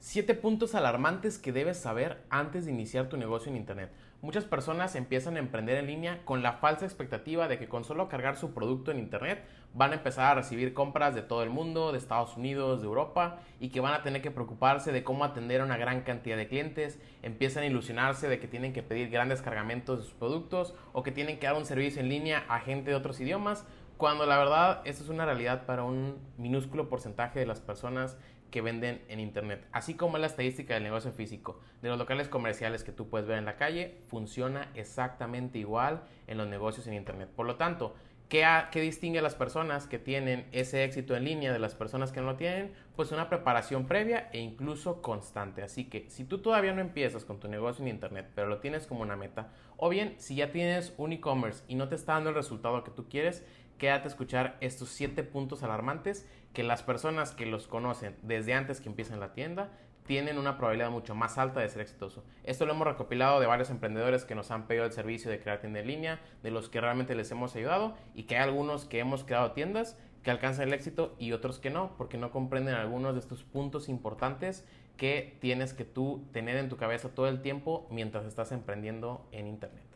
Siete puntos alarmantes que debes saber antes de iniciar tu negocio en Internet. Muchas personas empiezan a emprender en línea con la falsa expectativa de que con solo cargar su producto en Internet van a empezar a recibir compras de todo el mundo, de Estados Unidos, de Europa, y que van a tener que preocuparse de cómo atender a una gran cantidad de clientes, empiezan a ilusionarse de que tienen que pedir grandes cargamentos de sus productos o que tienen que dar un servicio en línea a gente de otros idiomas, cuando la verdad esto es una realidad para un minúsculo porcentaje de las personas que venden en Internet. Así como la estadística del negocio físico, de los locales comerciales que tú puedes ver en la calle, funciona exactamente igual en los negocios en Internet. Por lo tanto, ¿qué, ¿qué, distingue a las personas que tienen ese éxito en línea de las personas que no lo tienen? Pues una preparación previa e incluso constante. Así que si tú todavía no empiezas con tu negocio en Internet, pero lo tienes como una meta, o bien si ya tienes un e-commerce y no te está dando el resultado que tú quieres, quédate a escuchar estos siete puntos alarmantes que las personas que los conocen desde antes que empiecen la tienda tienen una probabilidad mucho más alta de ser exitoso. Esto lo hemos recopilado de varios emprendedores que nos han pedido el servicio de crear tienda en línea, de los que realmente les hemos ayudado y que hay algunos que hemos creado tiendas que alcanzan el éxito y otros que no, porque no comprenden algunos de estos puntos importantes que tienes que tú tener en tu cabeza todo el tiempo mientras estás emprendiendo en Internet.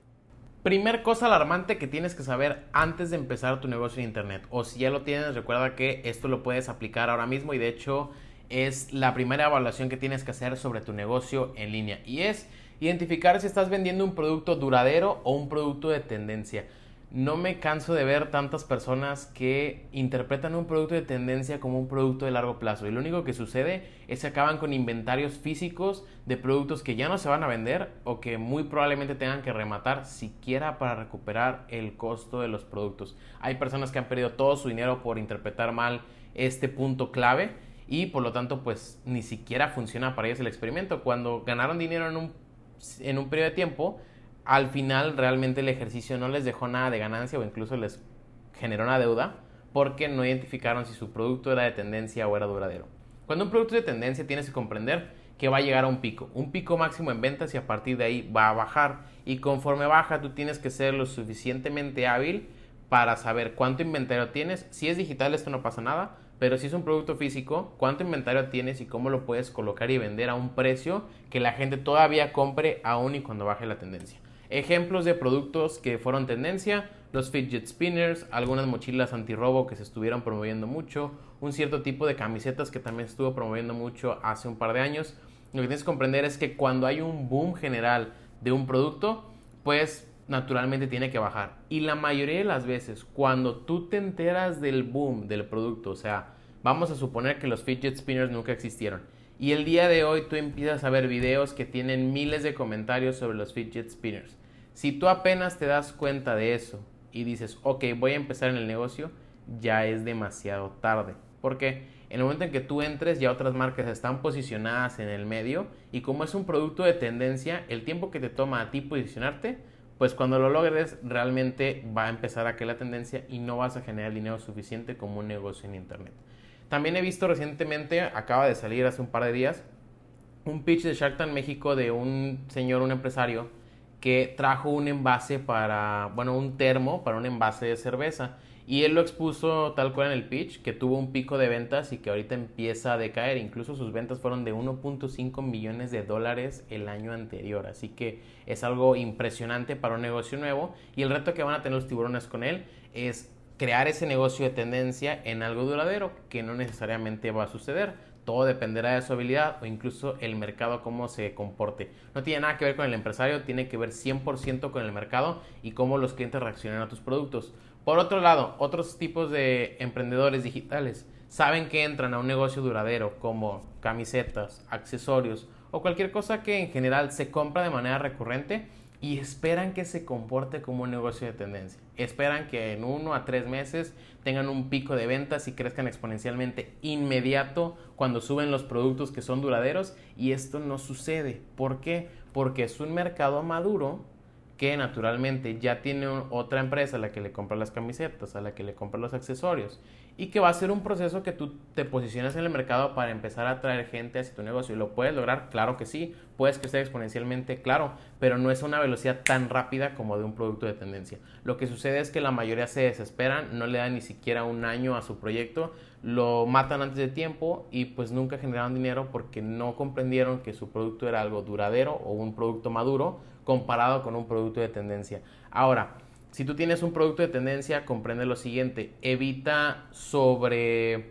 Primer cosa alarmante que tienes que saber antes de empezar tu negocio en Internet. O si ya lo tienes, recuerda que esto lo puedes aplicar ahora mismo y de hecho es la primera evaluación que tienes que hacer sobre tu negocio en línea. Y es identificar si estás vendiendo un producto duradero o un producto de tendencia no me canso de ver tantas personas que interpretan un producto de tendencia como un producto de largo plazo. Y lo único que sucede es que acaban con inventarios físicos de productos que ya no se van a vender o que muy probablemente tengan que rematar siquiera para recuperar el costo de los productos. Hay personas que han perdido todo su dinero por interpretar mal este punto clave y por lo tanto pues ni siquiera funciona para ellos el experimento. Cuando ganaron dinero en un, en un periodo de tiempo, al final realmente el ejercicio no les dejó nada de ganancia o incluso les generó una deuda porque no identificaron si su producto era de tendencia o era duradero. Cuando un producto es de tendencia tienes que comprender que va a llegar a un pico, un pico máximo en ventas y a partir de ahí va a bajar y conforme baja tú tienes que ser lo suficientemente hábil para saber cuánto inventario tienes. Si es digital esto no pasa nada, pero si es un producto físico, cuánto inventario tienes y cómo lo puedes colocar y vender a un precio que la gente todavía compre aún y cuando baje la tendencia. Ejemplos de productos que fueron tendencia, los fidget spinners, algunas mochilas antirrobo que se estuvieron promoviendo mucho, un cierto tipo de camisetas que también estuvo promoviendo mucho hace un par de años. Lo que tienes que comprender es que cuando hay un boom general de un producto, pues naturalmente tiene que bajar. Y la mayoría de las veces, cuando tú te enteras del boom del producto, o sea, vamos a suponer que los fidget spinners nunca existieron y el día de hoy tú empiezas a ver videos que tienen miles de comentarios sobre los fidget spinners. Si tú apenas te das cuenta de eso y dices, ok, voy a empezar en el negocio, ya es demasiado tarde. Porque en el momento en que tú entres ya otras marcas están posicionadas en el medio y como es un producto de tendencia, el tiempo que te toma a ti posicionarte, pues cuando lo logres realmente va a empezar a caer la tendencia y no vas a generar dinero suficiente como un negocio en internet. También he visto recientemente, acaba de salir hace un par de días, un pitch de Shark Tank México de un señor, un empresario, que trajo un envase para, bueno, un termo para un envase de cerveza. Y él lo expuso tal cual en el pitch, que tuvo un pico de ventas y que ahorita empieza a decaer. Incluso sus ventas fueron de 1.5 millones de dólares el año anterior. Así que es algo impresionante para un negocio nuevo. Y el reto que van a tener los tiburones con él es crear ese negocio de tendencia en algo duradero, que no necesariamente va a suceder. Todo dependerá de su habilidad o incluso el mercado cómo se comporte. No tiene nada que ver con el empresario, tiene que ver 100% con el mercado y cómo los clientes reaccionan a tus productos. Por otro lado, otros tipos de emprendedores digitales saben que entran a un negocio duradero como camisetas, accesorios o cualquier cosa que en general se compra de manera recurrente y esperan que se comporte como un negocio de tendencia. Esperan que en uno a tres meses tengan un pico de ventas y crezcan exponencialmente inmediato cuando suben los productos que son duraderos y esto no sucede. ¿Por qué? Porque es un mercado maduro que naturalmente ya tiene otra empresa a la que le compra las camisetas, a la que le compra los accesorios y que va a ser un proceso que tú te posiciones en el mercado para empezar a atraer gente hacia tu negocio. ¿Y lo puedes lograr? Claro que sí. Puedes crecer exponencialmente, claro, pero no es una velocidad tan rápida como de un producto de tendencia. Lo que sucede es que la mayoría se desesperan, no le dan ni siquiera un año a su proyecto, lo matan antes de tiempo y pues nunca generaron dinero porque no comprendieron que su producto era algo duradero o un producto maduro comparado con un producto de tendencia. Ahora, si tú tienes un producto de tendencia, comprende lo siguiente, evita sobre,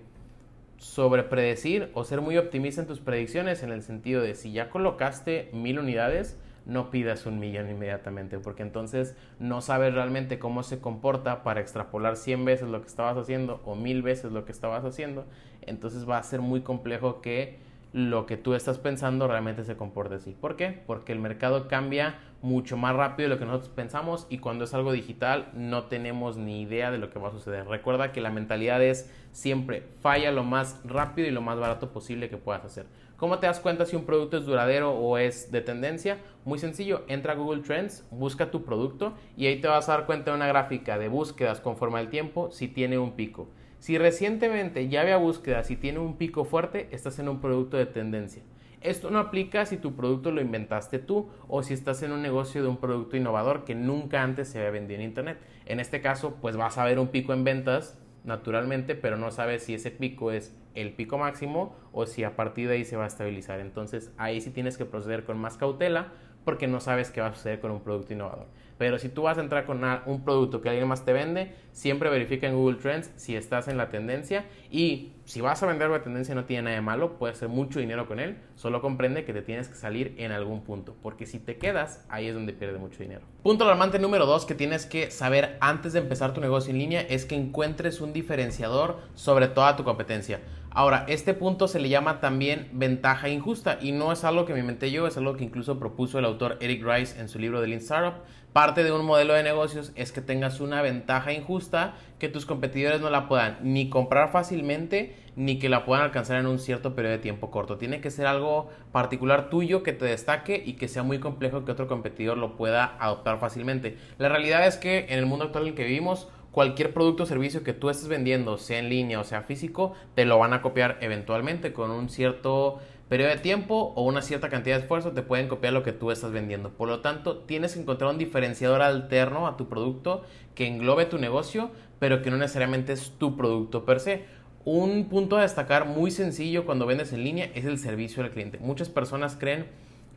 sobre predecir o ser muy optimista en tus predicciones en el sentido de si ya colocaste mil unidades, no pidas un millón inmediatamente, porque entonces no sabes realmente cómo se comporta para extrapolar 100 veces lo que estabas haciendo o mil veces lo que estabas haciendo, entonces va a ser muy complejo que lo que tú estás pensando realmente se comporte así. ¿Por qué? Porque el mercado cambia mucho más rápido de lo que nosotros pensamos y cuando es algo digital no tenemos ni idea de lo que va a suceder. Recuerda que la mentalidad es siempre falla lo más rápido y lo más barato posible que puedas hacer. ¿Cómo te das cuenta si un producto es duradero o es de tendencia? Muy sencillo, entra a Google Trends, busca tu producto y ahí te vas a dar cuenta de una gráfica de búsquedas conforme al tiempo si tiene un pico. Si recientemente ya había búsquedas y tiene un pico fuerte, estás en un producto de tendencia. Esto no aplica si tu producto lo inventaste tú o si estás en un negocio de un producto innovador que nunca antes se había vendido en Internet. En este caso, pues vas a ver un pico en ventas naturalmente, pero no sabes si ese pico es el pico máximo o si a partir de ahí se va a estabilizar. Entonces ahí sí tienes que proceder con más cautela porque no sabes qué va a suceder con un producto innovador. Pero si tú vas a entrar con un producto que alguien más te vende, siempre verifica en Google Trends si estás en la tendencia y si vas a vender la tendencia no tiene nada de malo, puedes hacer mucho dinero con él, solo comprende que te tienes que salir en algún punto, porque si te quedas, ahí es donde pierdes mucho dinero. Punto alarmante número dos que tienes que saber antes de empezar tu negocio en línea es que encuentres un diferenciador sobre toda tu competencia. Ahora, este punto se le llama también ventaja injusta y no es algo que me inventé yo, es algo que incluso propuso el autor Eric Rice en su libro The Lean Startup. Parte de un modelo de negocios es que tengas una ventaja injusta que tus competidores no la puedan ni comprar fácilmente ni que la puedan alcanzar en un cierto periodo de tiempo corto. Tiene que ser algo particular tuyo que te destaque y que sea muy complejo que otro competidor lo pueda adoptar fácilmente. La realidad es que en el mundo actual en el que vivimos, cualquier producto o servicio que tú estés vendiendo, sea en línea o sea físico, te lo van a copiar eventualmente con un cierto periodo de tiempo o una cierta cantidad de esfuerzo, te pueden copiar lo que tú estás vendiendo. Por lo tanto, tienes que encontrar un diferenciador alterno a tu producto que englobe tu negocio, pero que no necesariamente es tu producto per se. Un punto a destacar muy sencillo cuando vendes en línea es el servicio al cliente. Muchas personas creen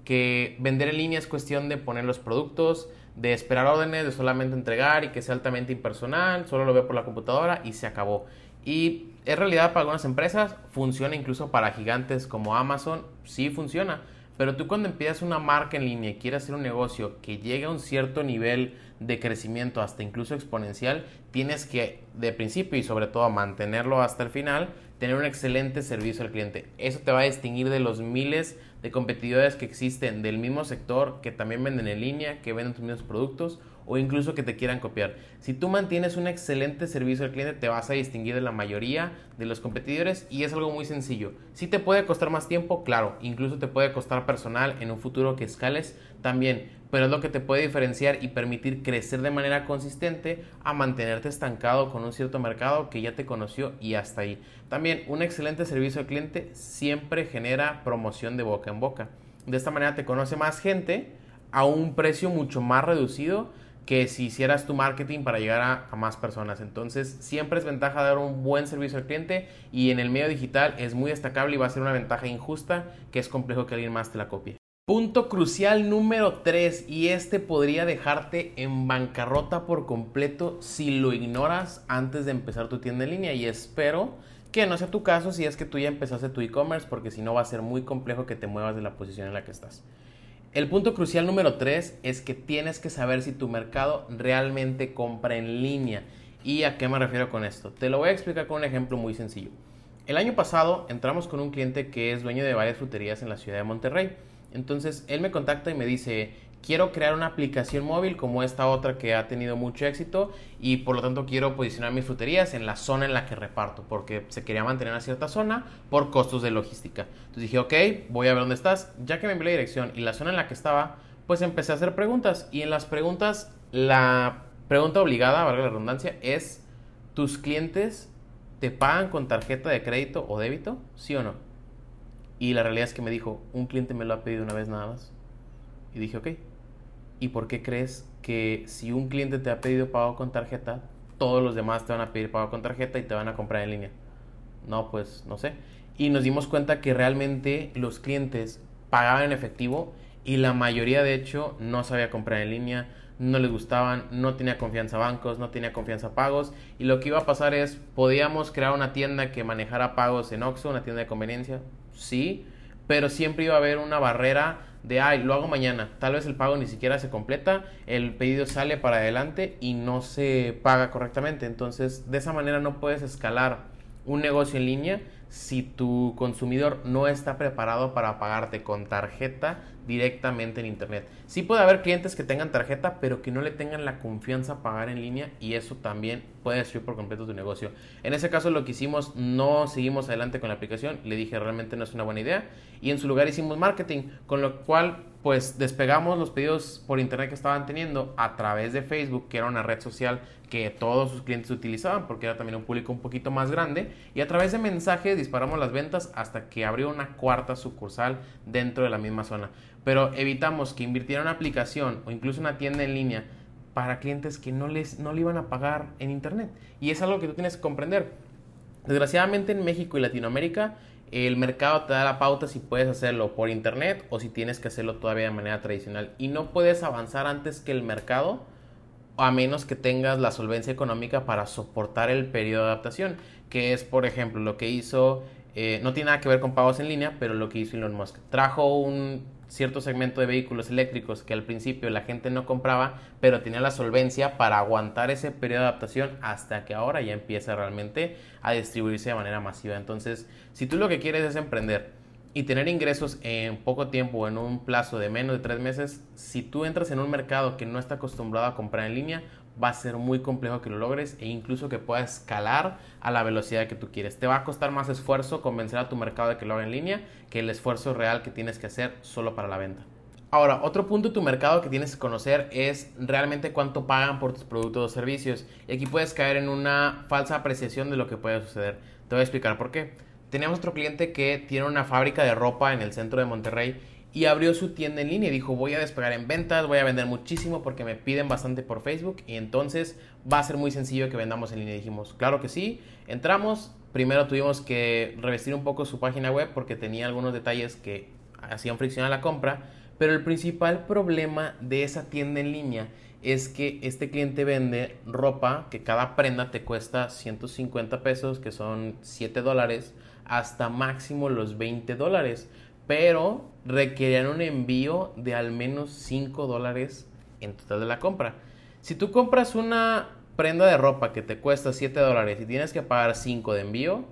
que vender en línea es cuestión de poner los productos, de esperar órdenes, de solamente entregar y que sea altamente impersonal, solo lo veo por la computadora y se acabó. Y es realidad para algunas empresas, funciona incluso para gigantes como Amazon, sí funciona. Pero tú cuando empiezas una marca en línea y quieres hacer un negocio que llegue a un cierto nivel de crecimiento hasta incluso exponencial, tienes que de principio y sobre todo mantenerlo hasta el final, tener un excelente servicio al cliente. Eso te va a distinguir de los miles de competidores que existen del mismo sector, que también venden en línea, que venden tus mismos productos o incluso que te quieran copiar. Si tú mantienes un excelente servicio al cliente, te vas a distinguir de la mayoría de los competidores y es algo muy sencillo. Si te puede costar más tiempo, claro, incluso te puede costar personal en un futuro que escales también, pero es lo que te puede diferenciar y permitir crecer de manera consistente a mantenerte estancado con un cierto mercado que ya te conoció y hasta ahí. También un excelente servicio al cliente siempre genera promoción de boca en boca. De esta manera te conoce más gente a un precio mucho más reducido que si hicieras tu marketing para llegar a, más personas. Entonces, siempre es ventaja dar un buen servicio al cliente y en el medio digital es muy destacable y va a ser una ventaja injusta que es complejo que alguien más te la copie. Punto crucial número 3 y este podría dejarte en bancarrota por completo si lo ignoras antes de empezar tu tienda en línea y espero que no sea tu caso si es que tú ya empezaste tu e-commerce porque si no va a ser muy complejo que te muevas de la posición en la que estás. El punto crucial número 3 es que tienes que saber si tu mercado realmente compra en línea. ¿Y a qué me refiero con esto? Te lo voy a explicar con un ejemplo muy sencillo. El año pasado entramos con un cliente que es dueño de varias fruterías en la ciudad de Monterrey. Entonces él me contacta y me dice, quiero crear una aplicación móvil como esta otra que ha tenido mucho éxito y por lo tanto quiero posicionar mis fruterías en la zona en la que reparto porque se quería mantener a cierta zona por costos de logística. Entonces dije, ok, voy a ver dónde estás. Ya que me envió la dirección y la zona en la que estaba, pues empecé a hacer preguntas y en las preguntas la pregunta obligada, valga la redundancia, es, ¿tus clientes ¿te pagan con tarjeta de crédito o débito? ¿Sí o no? Y la realidad es que me dijo, un cliente me lo ha pedido una vez nada más. Y dije, ok. ¿Y por qué crees que si un cliente te ha pedido pago con tarjeta, todos los demás te van a pedir pago con tarjeta y te van a comprar en línea? No, pues no sé. Y nos dimos cuenta que realmente los clientes pagaban en efectivo y la mayoría de hecho no sabía comprar en línea, no les gustaban, no tenía confianza bancos, no tenía confianza pagos y lo que iba a pasar es, podíamos crear una tienda que manejara pagos en Oxxo, una tienda de conveniencia, sí, pero siempre iba a haber una barrera de, ay, lo hago mañana, tal vez el pago ni siquiera se completa, el pedido sale para adelante y no se paga correctamente, entonces de esa manera no puedes escalar un negocio en línea si tu consumidor no está preparado para pagarte con tarjeta directamente en internet. Sí puede haber clientes que tengan tarjeta, pero que no le tengan la confianza a pagar en línea y eso también puede destruir por completo tu negocio. En ese caso lo que hicimos, no seguimos adelante con la aplicación, le dije realmente no es una buena idea y en su lugar hicimos marketing, con lo cual pues despegamos los pedidos por internet que estaban teniendo a través de Facebook, que era una red social que todos sus clientes utilizaban porque era también un público un poquito más grande y a través de mensajes disparamos las ventas hasta que abrió una cuarta sucursal dentro de la misma zona. Pero evitamos que invirtieran una aplicación o incluso una tienda en línea para clientes que no les no le iban a pagar en internet y es algo que tú tienes que comprender. Desgraciadamente en México y Latinoamérica el mercado te da la pauta si puedes hacerlo por internet o si tienes que hacerlo todavía de manera tradicional. Y no puedes avanzar antes que el mercado a menos que tengas la solvencia económica para soportar el periodo de adaptación, que es, por ejemplo, lo que hizo, eh, no tiene nada que ver con pagos en línea, pero lo que hizo Elon Musk. Trajo un cierto segmento de vehículos eléctricos que al principio la gente no compraba, pero tenía la solvencia para aguantar ese periodo de adaptación hasta que ahora ya empieza realmente a distribuirse de manera masiva. Entonces, si tú lo que quieres es emprender y tener ingresos en poco tiempo en un plazo de menos de tres meses, si tú entras en un mercado que no está acostumbrado a comprar en línea, va a ser muy complejo que lo logres e incluso que puedas escalar a la velocidad que tú quieres. Te va a costar más esfuerzo convencer a tu mercado de que lo haga en línea que el esfuerzo real que tienes que hacer solo para la venta. Ahora, otro punto de tu mercado que tienes que conocer es realmente cuánto pagan por tus productos o servicios. Y aquí puedes caer en una falsa apreciación de lo que puede suceder. Te voy a explicar por qué. Tenemos otro cliente que tiene una fábrica de ropa en el centro de Monterrey y abrió su tienda en línea y dijo voy a despegar en ventas, voy a vender muchísimo porque me piden bastante por Facebook y entonces va a ser muy sencillo que vendamos en línea. dijimos, claro que sí, entramos, primero tuvimos que revestir un poco su página web porque tenía algunos detalles que hacían fricción a la compra, pero el principal problema de esa tienda en línea es que este cliente vende ropa que cada prenda te cuesta 150 pesos, que son 7 dólares, hasta máximo los 20 dólares pero requerían un envío de al menos 5 dólares en total de la compra. Si tú compras una prenda de ropa que te cuesta 7 dólares y tienes que pagar 5 de envío,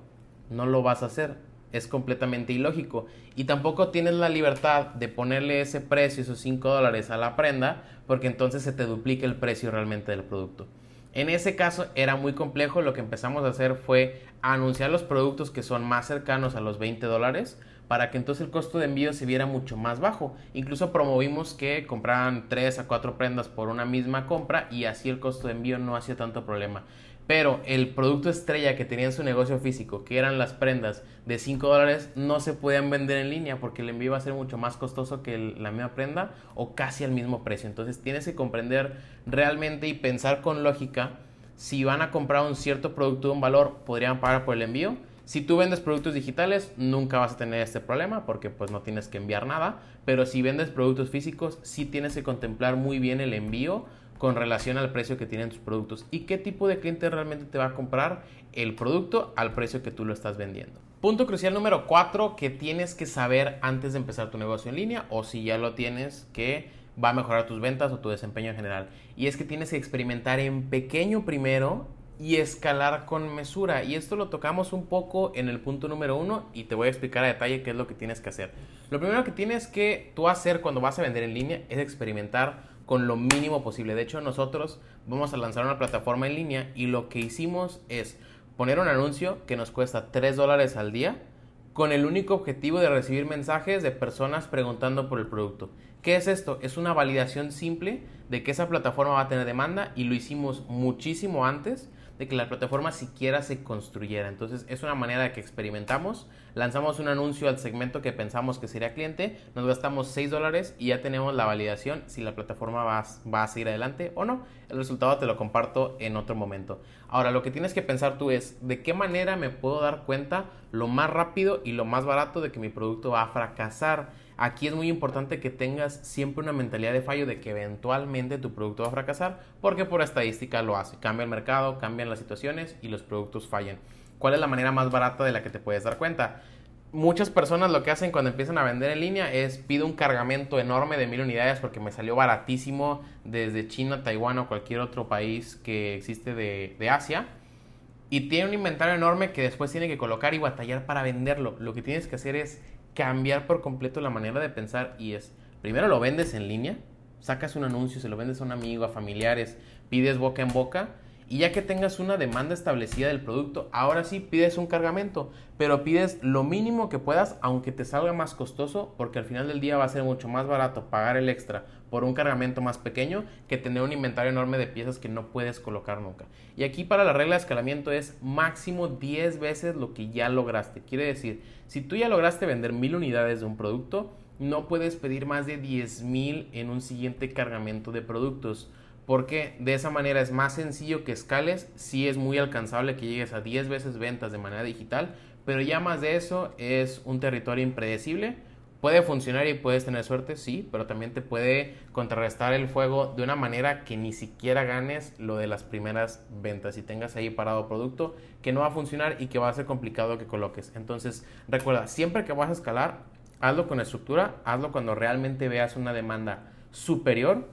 no lo vas a hacer. Es completamente ilógico. Y tampoco tienes la libertad de ponerle ese precio, esos 5 dólares a la prenda, porque entonces se te duplica el precio realmente del producto. En ese caso era muy complejo, lo que empezamos a hacer fue anunciar los productos que son más cercanos a los 20 dólares para que entonces el costo de envío se viera mucho más bajo. Incluso promovimos que compraran 3 a 4 prendas por una misma compra y así el costo de envío no hacía tanto problema. Pero el producto estrella que tenía en su negocio físico, que eran las prendas de 5 dólares, no se podían vender en línea porque el envío iba a ser mucho más costoso que la misma prenda o casi al mismo precio. Entonces tienes que comprender realmente y pensar con lógica si van a comprar un cierto producto de un valor, podrían pagar por el envío si tú vendes productos digitales, nunca vas a tener este problema porque pues no tienes que enviar nada, pero si vendes productos físicos, sí tienes que contemplar muy bien el envío con relación al precio que tienen tus productos y qué tipo de cliente realmente te va a comprar el producto al precio que tú lo estás vendiendo. Punto crucial número 4 que tienes que saber antes de empezar tu negocio en línea o si ya lo tienes que va a mejorar tus ventas o tu desempeño en general. Y es que tienes que experimentar en pequeño primero y escalar con mesura. Y esto lo tocamos un poco en el punto número uno y te voy a explicar a detalle qué es lo que tienes que hacer. Lo primero que tienes que tú hacer cuando vas a vender en línea es experimentar con lo mínimo posible. De hecho, nosotros vamos a lanzar una plataforma en línea y lo que hicimos es poner un anuncio que nos cuesta 3 dólares al día con el único objetivo de recibir mensajes de personas preguntando por el producto. ¿Qué es esto? Es una validación simple de que esa plataforma va a tener demanda y lo hicimos muchísimo antes de que la plataforma siquiera se construyera. Entonces es una manera de que experimentamos, lanzamos un anuncio al segmento que pensamos que sería cliente, nos gastamos 6 dólares y ya tenemos la validación si la plataforma va, va a seguir adelante o no. El resultado te lo comparto en otro momento. Ahora lo que tienes que pensar tú es de qué manera me puedo dar cuenta lo más rápido y lo más barato de que mi producto va a fracasar. Aquí es muy importante que tengas siempre una mentalidad de fallo de que eventualmente tu producto va a fracasar porque por estadística lo hace. Cambia el mercado, cambian las situaciones y los productos fallan. ¿Cuál es la manera más barata de la que te puedes dar cuenta? Muchas personas lo que hacen cuando empiezan a vender en línea es pido un cargamento enorme de mil unidades porque me salió baratísimo desde China, Taiwán o cualquier otro país que existe de, de Asia y tiene un inventario enorme que después tiene que colocar y batallar para venderlo. Lo que tienes que hacer es cambiar por completo la manera de pensar y es, primero lo vendes en línea, sacas un anuncio, se lo vendes a un amigo, a familiares, pides boca en boca y ya que tengas una demanda establecida del producto, ahora sí pides un cargamento, pero pides lo mínimo que puedas, aunque te salga más costoso, porque al final del día va a ser mucho más barato pagar el extra por un cargamento más pequeño que tener un inventario enorme de piezas que no puedes colocar nunca. Y aquí para la regla de escalamiento es máximo 10 veces lo que ya lograste. Quiere decir, si tú ya lograste vender mil unidades de un producto, no puedes pedir más de 10 mil en un siguiente cargamento de productos porque de esa manera es más sencillo que escales, sí es muy alcanzable que llegues a 10 veces ventas de manera digital, pero ya más de eso es un territorio impredecible. Puede funcionar y puedes tener suerte, sí, pero también te puede contrarrestar el fuego de una manera que ni siquiera ganes lo de las primeras ventas y tengas ahí parado producto que no va a funcionar y que va a ser complicado que coloques. Entonces, recuerda, siempre que vas a escalar, hazlo con estructura, hazlo cuando realmente veas una demanda superior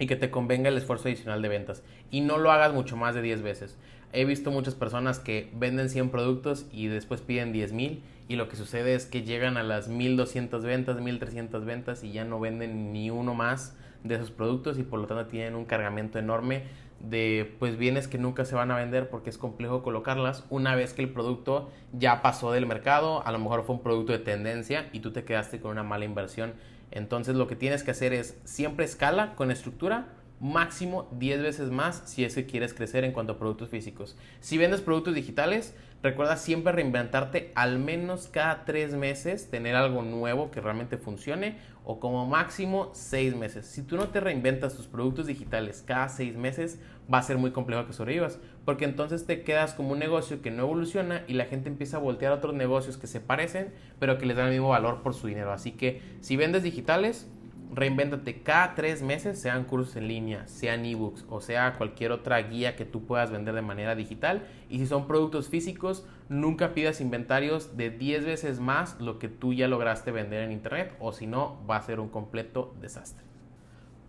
y que te convenga el esfuerzo adicional de ventas. Y no lo hagas mucho más de 10 veces. He visto muchas personas que venden 100 productos y después piden 10 mil y lo que sucede es que llegan a las 1200 ventas, 1300 ventas y ya no venden ni uno más de esos productos y por lo tanto tienen un cargamento enorme de pues bienes que nunca se van a vender porque es complejo colocarlas una vez que el producto ya pasó del mercado, a lo mejor fue un producto de tendencia y tú te quedaste con una mala inversión entonces lo que tienes que hacer es siempre escala con estructura, máximo 10 veces más si es que quieres crecer en cuanto a productos físicos. Si vendes productos digitales, recuerda siempre reinventarte al menos cada 3 meses, tener algo nuevo que realmente funcione o como máximo 6 meses. Si tú no te reinventas tus productos digitales cada 6 meses, va a ser muy complejo que sobrevivas, porque entonces te quedas como un negocio que no evoluciona y la gente empieza a voltear a otros negocios que se parecen, pero que les dan el mismo valor por su dinero. Así que si vendes digitales, reinvéntate cada tres meses, sean cursos en línea, sean ebooks o sea cualquier otra guía que tú puedas vender de manera digital. Y si son productos físicos, nunca pidas inventarios de 10 veces más lo que tú ya lograste vender en internet o si no, va a ser un completo desastre.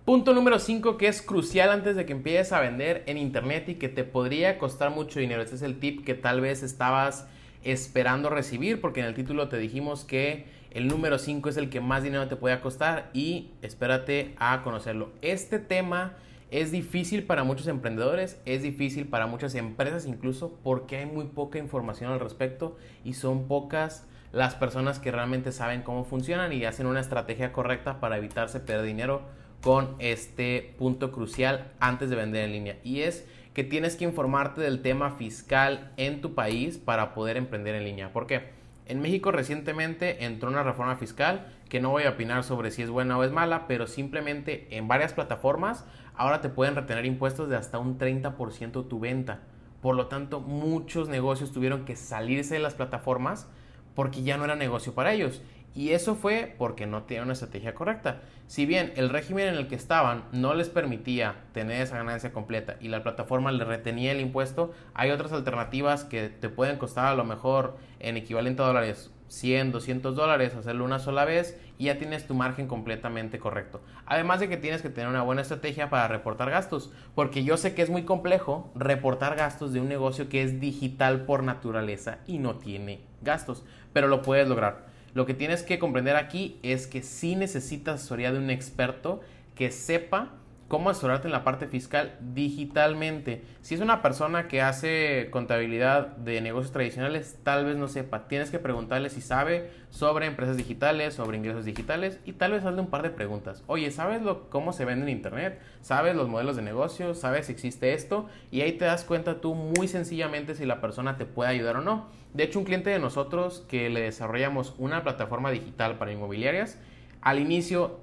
Punto número 5 que es crucial antes de que empieces a vender en internet y que te podría costar mucho dinero. Este es el tip que tal vez estabas esperando recibir porque en el título te dijimos que el número 5 es el que más dinero te puede costar y espérate a conocerlo. Este tema es difícil para muchos emprendedores, es difícil para muchas empresas incluso porque hay muy poca información al respecto y son pocas las personas que realmente saben cómo funcionan y hacen una estrategia correcta para evitarse perder dinero con este punto crucial antes de vender en línea y es que tienes que informarte del tema fiscal en tu país para poder emprender en línea. ¿Por qué? En México recientemente entró una reforma fiscal que no voy a opinar sobre si es buena o es mala, pero simplemente en varias plataformas ahora te pueden retener impuestos de hasta un 30% tu venta. Por lo tanto, muchos negocios tuvieron que salirse de las plataformas porque ya no era negocio para ellos. Y eso fue porque no tenían una estrategia correcta. Si bien el régimen en el que estaban no les permitía tener esa ganancia completa y la plataforma les retenía el impuesto, hay otras alternativas que te pueden costar a lo mejor en equivalente a dólares 100, 200 dólares, hacerlo una sola vez y ya tienes tu margen completamente correcto. Además de que tienes que tener una buena estrategia para reportar gastos, porque yo sé que es muy complejo reportar gastos de un negocio que es digital por naturaleza y no tiene gastos, pero lo puedes lograr. Lo que tienes que comprender aquí es que sí necesitas asesoría de un experto que sepa cómo asesorarte en la parte fiscal digitalmente. Si es una persona que hace contabilidad de negocios tradicionales, tal vez no sepa. Tienes que preguntarle si sabe sobre empresas digitales, sobre ingresos digitales y tal vez hazle un par de preguntas. Oye, ¿sabes lo, cómo se vende en Internet? ¿Sabes los modelos de negocio? ¿Sabes si existe esto? Y ahí te das cuenta tú muy sencillamente si la persona te puede ayudar o no. De hecho, un cliente de nosotros que le desarrollamos una plataforma digital para inmobiliarias, al inicio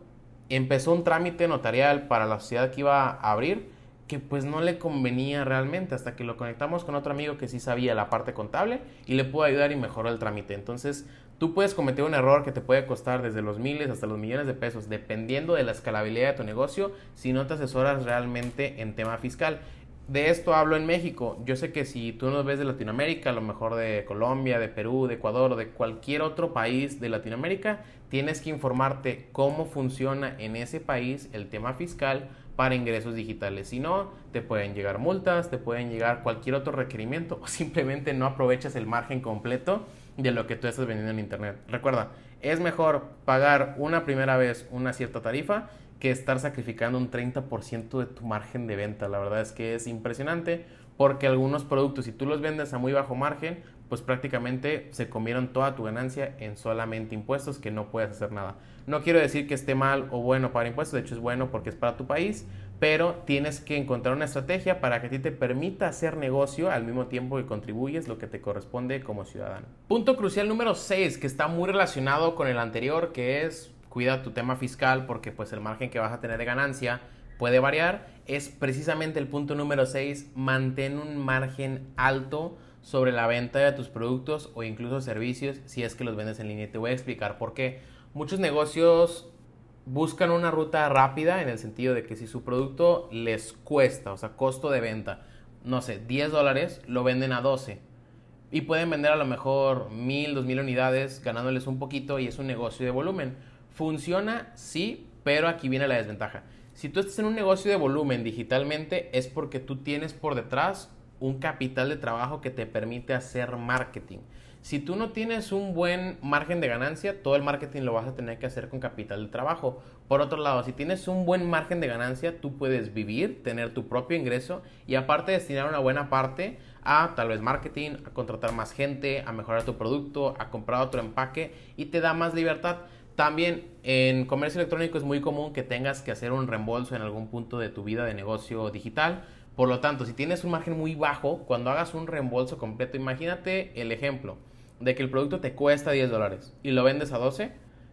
empezó un trámite notarial para la sociedad que iba a abrir que pues no le convenía realmente hasta que lo conectamos con otro amigo que sí sabía la parte contable y le pudo ayudar y mejoró el trámite. Entonces, tú puedes cometer un error que te puede costar desde los miles hasta los millones de pesos, dependiendo de la escalabilidad de tu negocio, si no te asesoras realmente en tema fiscal. De esto hablo en México. Yo sé que si tú nos ves de Latinoamérica, a lo mejor de Colombia, de Perú, de Ecuador o de cualquier otro país de Latinoamérica, tienes que informarte cómo funciona en ese país el tema fiscal para ingresos digitales. Si no, te pueden llegar multas, te pueden llegar cualquier otro requerimiento o simplemente no aprovechas el margen completo de lo que tú estás vendiendo en Internet. Recuerda, es mejor pagar una primera vez una cierta tarifa que estar sacrificando un 30% de tu margen de venta. La verdad es que es impresionante porque algunos productos, si tú los vendes a muy bajo margen, pues prácticamente se comieron toda tu ganancia en solamente impuestos que no puedes hacer nada. No quiero decir que esté mal o bueno para impuestos, de hecho es bueno porque es para tu país, pero tienes que encontrar una estrategia para que a ti te permita hacer negocio al mismo tiempo que contribuyes lo que te corresponde como ciudadano. Punto crucial número 6 que está muy relacionado con el anterior, que es cuida tu tema fiscal porque pues el margen que vas a tener de ganancia puede variar, es precisamente el punto número 6, mantén un margen alto sobre la venta de tus productos o incluso servicios si es que los vendes en línea. Te voy a explicar por qué. Muchos negocios buscan una ruta rápida en el sentido de que si su producto les cuesta, o sea, costo de venta, no sé, 10 dólares, lo venden a 12. Y pueden vender a lo mejor 1000, 2000 unidades ganándoles un poquito y es un negocio de volumen. Funciona, sí, pero aquí viene la desventaja. Si tú estás en un negocio de volumen digitalmente es porque tú tienes por detrás un capital de trabajo que te permite hacer marketing. Si tú no tienes un buen margen de ganancia, todo el marketing lo vas a tener que hacer con capital de trabajo. Por otro lado, si tienes un buen margen de ganancia, tú puedes vivir, tener tu propio ingreso y aparte destinar una buena parte a tal vez marketing, a contratar más gente, a mejorar tu producto, a comprar otro empaque y te da más libertad. También en comercio electrónico es muy común que tengas que hacer un reembolso en algún punto de tu vida de negocio digital por lo tanto, si tienes un margen muy bajo, cuando hagas un reembolso completo, imagínate el ejemplo de que el producto te cuesta 10 dólares y lo vendes a 12,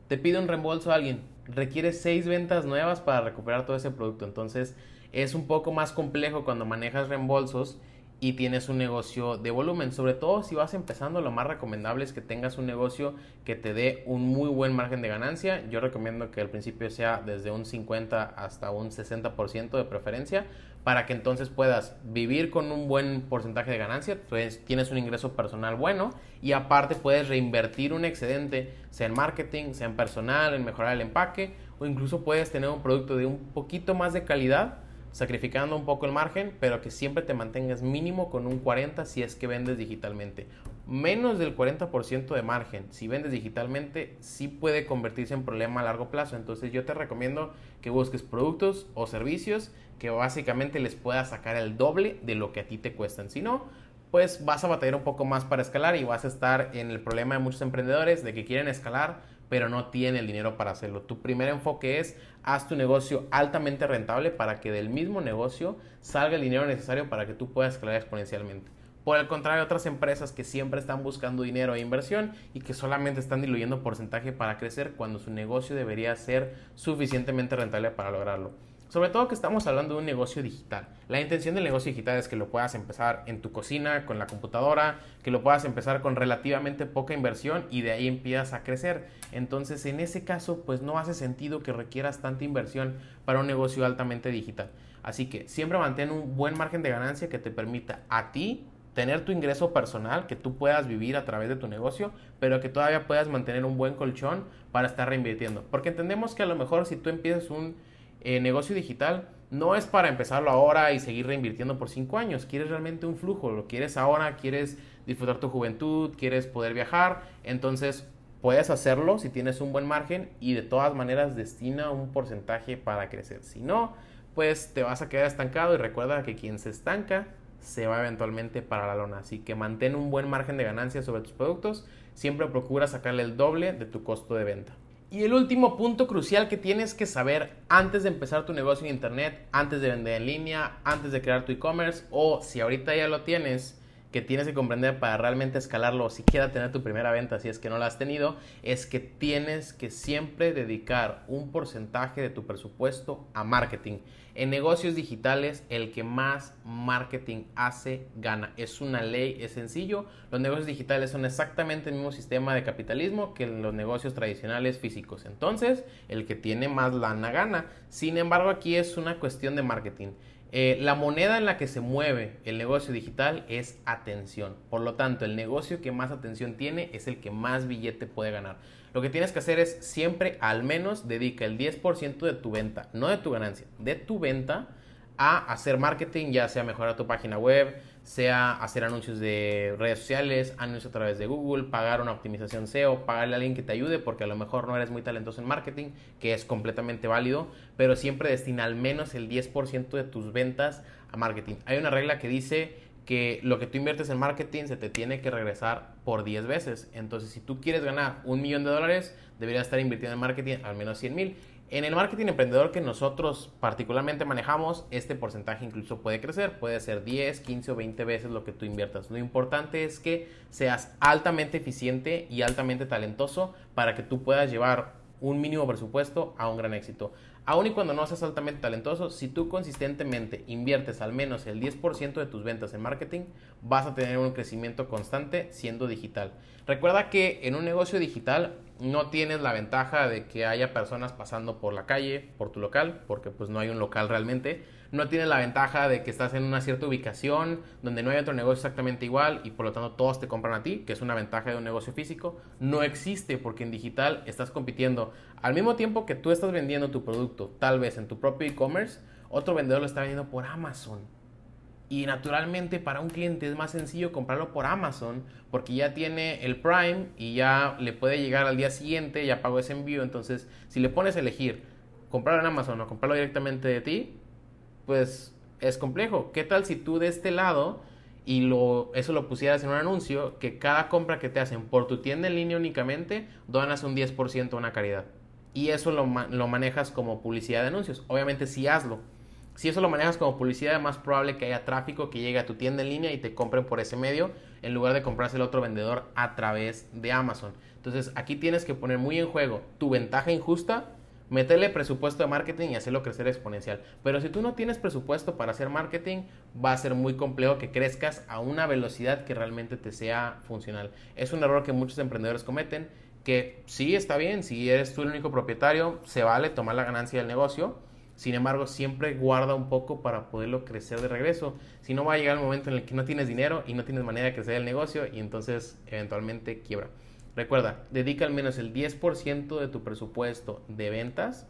te pide un reembolso a alguien, requiere 6 ventas nuevas para recuperar todo ese producto. Entonces, es un poco más complejo cuando manejas reembolsos y tienes un negocio de volumen. Sobre todo si vas empezando, lo más recomendable es que tengas un negocio que te dé un muy buen margen de ganancia. Yo recomiendo que al principio sea desde un 50 hasta un 60% de preferencia para que entonces puedas vivir con un buen porcentaje de ganancia, pues tienes un ingreso personal bueno y aparte puedes reinvertir un excedente, sea en marketing, sea en personal, en mejorar el empaque o incluso puedes tener un producto de un poquito más de calidad sacrificando un poco el margen, pero que siempre te mantengas mínimo con un 40 si es que vendes digitalmente. Menos del 40% de margen, si vendes digitalmente, sí puede convertirse en problema a largo plazo. Entonces yo te recomiendo que busques productos o servicios que básicamente les puedas sacar el doble de lo que a ti te cuestan. Si no, pues vas a batallar un poco más para escalar y vas a estar en el problema de muchos emprendedores de que quieren escalar pero no tiene el dinero para hacerlo. Tu primer enfoque es haz tu negocio altamente rentable para que del mismo negocio salga el dinero necesario para que tú puedas escalar exponencialmente. Por el contrario, otras empresas que siempre están buscando dinero e inversión y que solamente están diluyendo porcentaje para crecer cuando su negocio debería ser suficientemente rentable para lograrlo. Sobre todo que estamos hablando de un negocio digital. La intención del negocio digital es que lo puedas empezar en tu cocina, con la computadora, que lo puedas empezar con relativamente poca inversión y de ahí empiezas a crecer. Entonces, en ese caso, pues no hace sentido que requieras tanta inversión para un negocio altamente digital. Así que siempre mantén un buen margen de ganancia que te permita a ti tener tu ingreso personal, que tú puedas vivir a través de tu negocio, pero que todavía puedas mantener un buen colchón para estar reinvirtiendo. Porque entendemos que a lo mejor si tú empiezas un eh, negocio digital no es para empezarlo ahora y seguir reinvirtiendo por cinco años. Quieres realmente un flujo, lo quieres ahora, quieres disfrutar tu juventud, quieres poder viajar. Entonces puedes hacerlo si tienes un buen margen y de todas maneras destina un porcentaje para crecer. Si no, pues te vas a quedar estancado y recuerda que quien se estanca se va eventualmente para la lona. Así que mantén un buen margen de ganancia sobre tus productos. Siempre procura sacarle el doble de tu costo de venta. Y el último punto crucial que tienes que saber antes de empezar tu negocio en Internet, antes de vender en línea, antes de crear tu e-commerce o si ahorita ya lo tienes, que tienes que comprender para realmente escalarlo o siquiera tener tu primera venta si es que no la has tenido, es que tienes que siempre dedicar un porcentaje de tu presupuesto a marketing. En negocios digitales, el que más marketing hace, gana. Es una ley, es sencillo. Los negocios digitales son exactamente el mismo sistema de capitalismo que los negocios tradicionales físicos. Entonces, el que tiene más lana gana. Sin embargo, aquí es una cuestión de marketing. Eh, la moneda en la que se mueve el negocio digital es atención. Por lo tanto, el negocio que más atención tiene es el que más billete puede ganar. Lo que tienes que hacer es siempre al menos dedica el 10% de tu venta, no de tu ganancia, de tu venta a hacer marketing, ya sea mejorar tu página web, sea hacer anuncios de redes sociales, anuncios a través de Google, pagar una optimización SEO, pagarle a alguien que te ayude porque a lo mejor no eres muy talentoso en marketing, que es completamente válido, pero siempre destina al menos el 10% de tus ventas a marketing. Hay una regla que dice que lo que tú inviertes en marketing se te tiene que regresar por 10 veces. Entonces, si tú quieres ganar un millón de dólares, deberías estar invirtiendo en marketing al menos 100 mil. En el marketing emprendedor que nosotros particularmente manejamos, este porcentaje incluso puede crecer, puede ser 10, 15 o 20 veces lo que tú inviertas. Lo importante es que seas altamente eficiente y altamente talentoso para que tú puedas llevar un mínimo presupuesto a un gran éxito. Aun y cuando no seas altamente talentoso, si tú consistentemente inviertes al menos el 10% de tus ventas en marketing, vas a tener un crecimiento constante siendo digital. Recuerda que en un negocio digital no tienes la ventaja de que haya personas pasando por la calle, por tu local, porque pues no hay un local realmente. No tienes la ventaja de que estás en una cierta ubicación donde no hay otro negocio exactamente igual y por lo tanto todos te compran a ti, que es una ventaja de un negocio físico. No existe porque en digital estás compitiendo al mismo tiempo que tú estás vendiendo tu producto, tal vez en tu propio e-commerce, otro vendedor lo está vendiendo por Amazon y naturalmente para un cliente es más sencillo comprarlo por Amazon porque ya tiene el Prime y ya le puede llegar al día siguiente, ya pagó ese envío. Entonces, si le pones a elegir comprarlo en Amazon o comprarlo directamente de ti, pues es complejo. ¿Qué tal si tú de este lado y lo, eso lo pusieras en un anuncio que cada compra que te hacen por tu tienda en línea únicamente donas un 10% a una caridad? Y eso lo, lo manejas como publicidad de anuncios. Obviamente sí hazlo si eso lo manejas como publicidad, es más probable que haya tráfico que llegue a tu tienda en línea y te compren por ese medio en lugar de comprarse el otro vendedor a través de Amazon. Entonces aquí tienes que poner muy en juego tu ventaja injusta, meterle presupuesto de marketing y hacerlo crecer exponencial. Pero si tú no tienes presupuesto para hacer marketing, va a ser muy complejo que crezcas a una velocidad que realmente te sea funcional. Es un error que muchos emprendedores cometen, que sí está bien, si eres tú el único propietario, se vale tomar la ganancia del negocio sin embargo, siempre guarda un poco para poderlo crecer de regreso. Si no, va a llegar el momento en el que no tienes dinero y no tienes manera de crecer el negocio y entonces eventualmente quiebra. Recuerda, dedica al menos el 10% de tu presupuesto de ventas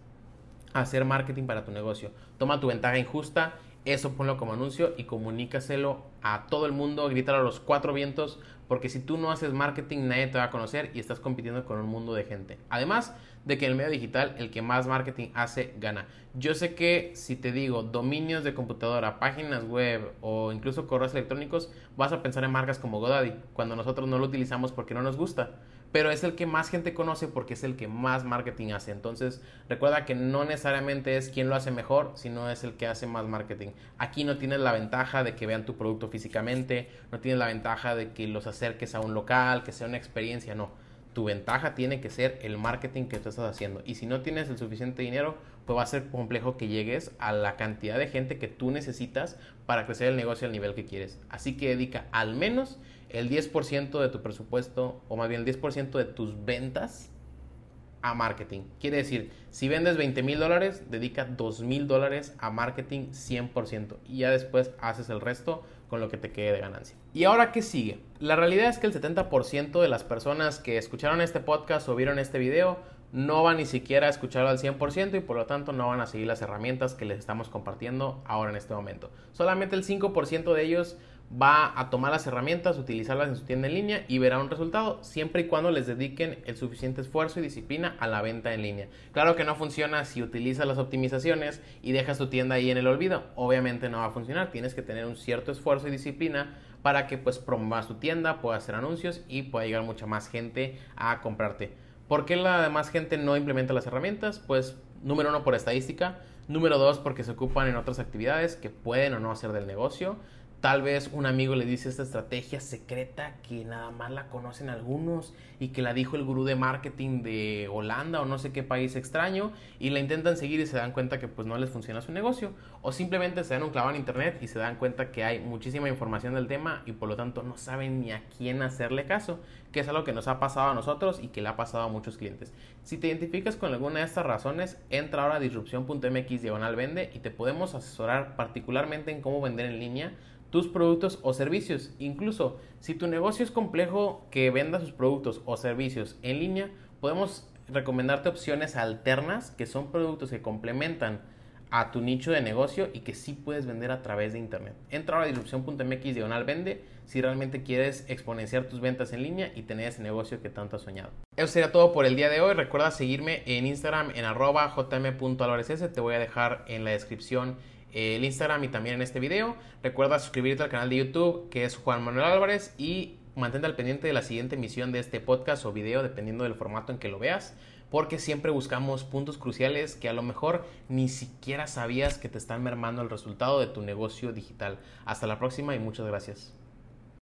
a hacer marketing para tu negocio. Toma tu ventaja injusta, eso ponlo como anuncio y comunícaselo a todo el mundo, grítalo a los cuatro vientos, porque si tú no haces marketing nadie te va a conocer y estás compitiendo con un mundo de gente. Además, de que en el medio digital el que más marketing hace gana. Yo sé que si te digo dominios de computadora, páginas web o incluso correos electrónicos, vas a pensar en marcas como GoDaddy, cuando nosotros no lo utilizamos porque no nos gusta. Pero es el que más gente conoce porque es el que más marketing hace. Entonces, recuerda que no necesariamente es quien lo hace mejor, sino es el que hace más marketing. Aquí no tienes la ventaja de que vean tu producto físicamente, no tienes la ventaja de que los acerques a un local, que sea una experiencia, no tu ventaja tiene que ser el marketing que tú estás haciendo. Y si no tienes el suficiente dinero, pues va a ser complejo que llegues a la cantidad de gente que tú necesitas para crecer el negocio al nivel que quieres. Así que dedica al menos el 10% de tu presupuesto, o más bien el 10% de tus ventas a marketing. Quiere decir, si vendes 20 mil dólares, dedica 2 mil dólares a marketing 100% y ya después haces el resto con lo que te quede de ganancia. ¿Y ahora qué sigue? La realidad es que el 70% de las personas que escucharon este podcast o vieron este video no van ni siquiera a escucharlo al 100% y por lo tanto no van a seguir las herramientas que les estamos compartiendo ahora en este momento. Solamente el 5% de ellos va a tomar las herramientas, utilizarlas en su tienda en línea y verá un resultado, siempre y cuando les dediquen el suficiente esfuerzo y disciplina a la venta en línea. Claro que no funciona si utilizas las optimizaciones y dejas tu tienda ahí en el olvido, obviamente no va a funcionar, tienes que tener un cierto esfuerzo y disciplina para que pues promuevas tu tienda, puedas hacer anuncios y pueda llegar mucha más gente a comprarte. ¿Por qué la demás gente no implementa las herramientas? Pues número uno por estadística, número dos porque se ocupan en otras actividades que pueden o no hacer del negocio, Tal vez un amigo le dice esta estrategia secreta que nada más la conocen algunos y que la dijo el gurú de marketing de Holanda o no sé qué país extraño y la intentan seguir y se dan cuenta que pues no les funciona su negocio o simplemente se dan un clavo en internet y se dan cuenta que hay muchísima información del tema y por lo tanto no saben ni a quién hacerle caso, que es algo que nos ha pasado a nosotros y que le ha pasado a muchos clientes. Si te identificas con alguna de estas razones, entra ahora a disrupción.mx diagonal vende y te podemos asesorar particularmente en cómo vender en línea tus productos o servicios. Incluso si tu negocio es complejo que venda sus productos o servicios en línea, podemos recomendarte opciones alternas que son productos que complementan a tu nicho de negocio y que sí puedes vender a través de internet. Entra a disrupción.mx diagonal vende si realmente quieres exponenciar tus ventas en línea y tener ese negocio que tanto has soñado. Eso sería todo por el día de hoy. Recuerda seguirme en Instagram en arroba jm.alvarez. Te voy a dejar en la descripción el Instagram y también en este video. Recuerda suscribirte al canal de YouTube que es Juan Manuel Álvarez y mantente al pendiente de la siguiente emisión de este podcast o video dependiendo del formato en que lo veas porque siempre buscamos puntos cruciales que a lo mejor ni siquiera sabías que te están mermando el resultado de tu negocio digital. Hasta la próxima y muchas gracias.